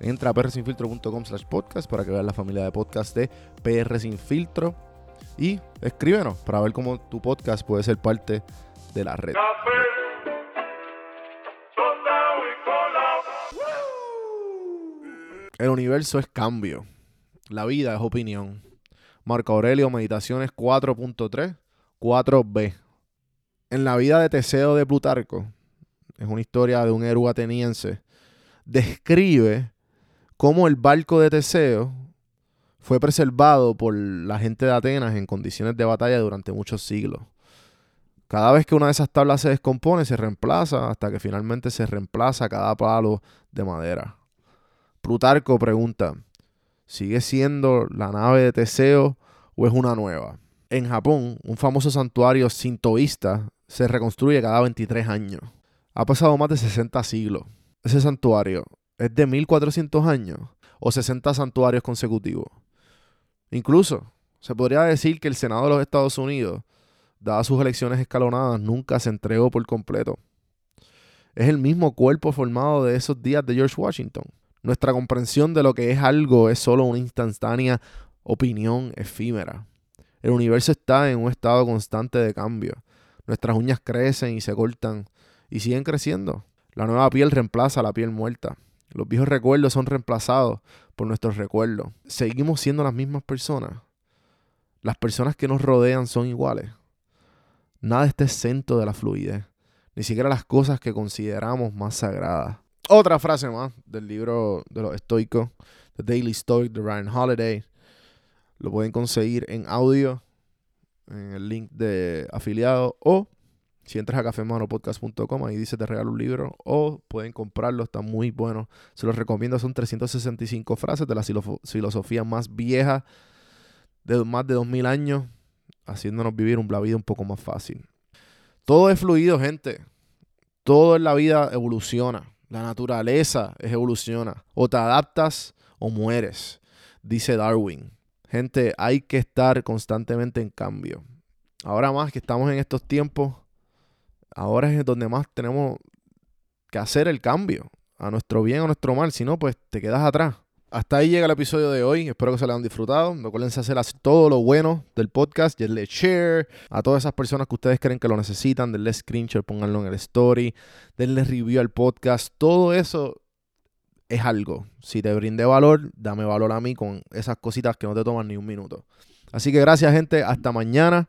Entra a prsinfiltro.com slash podcast para que veas la familia de podcast de PR Sin Filtro y escríbenos para ver cómo tu podcast puede ser parte de la red. El universo es cambio. La vida es opinión. Marco Aurelio, Meditaciones 4.3, 4b. En la vida de Teseo de Plutarco, es una historia de un héroe ateniense, describe cómo el barco de Teseo fue preservado por la gente de Atenas en condiciones de batalla durante muchos siglos. Cada vez que una de esas tablas se descompone, se reemplaza hasta que finalmente se reemplaza cada palo de madera. Plutarco pregunta, ¿sigue siendo la nave de Teseo o es una nueva? En Japón, un famoso santuario sintoísta se reconstruye cada 23 años. Ha pasado más de 60 siglos. Ese santuario es de 1400 años o 60 santuarios consecutivos. Incluso se podría decir que el Senado de los Estados Unidos, dadas sus elecciones escalonadas, nunca se entregó por completo. Es el mismo cuerpo formado de esos días de George Washington. Nuestra comprensión de lo que es algo es solo una instantánea opinión efímera. El universo está en un estado constante de cambio. Nuestras uñas crecen y se cortan y siguen creciendo. La nueva piel reemplaza la piel muerta. Los viejos recuerdos son reemplazados por nuestros recuerdos. Seguimos siendo las mismas personas. Las personas que nos rodean son iguales. Nada está exento de la fluidez. Ni siquiera las cosas que consideramos más sagradas. Otra frase más del libro de los estoicos, The Daily Stoic de Ryan Holiday. Lo pueden conseguir en audio en el link de afiliado o si entras a cafemanopodcast.com ahí dice te regalo un libro o pueden comprarlo, está muy bueno. Se los recomiendo, son 365 frases de la filosofía más vieja de más de 2000 años, haciéndonos vivir una vida un poco más fácil. Todo es fluido, gente. Todo en la vida evoluciona. La naturaleza es evoluciona. O te adaptas o mueres, dice Darwin. Gente, hay que estar constantemente en cambio. Ahora más que estamos en estos tiempos, ahora es donde más tenemos que hacer el cambio, a nuestro bien o a nuestro mal, si no, pues te quedas atrás. Hasta ahí llega el episodio de hoy. Espero que se lo hayan disfrutado. Recuerden hacer todo lo bueno del podcast. Denle share a todas esas personas que ustedes creen que lo necesitan. Denle screenshot, pónganlo en el story. Denle review al podcast. Todo eso es algo. Si te brinde valor, dame valor a mí con esas cositas que no te toman ni un minuto. Así que gracias, gente. Hasta mañana.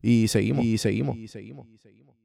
Y seguimos. Y seguimos. Y seguimos. Y seguimos.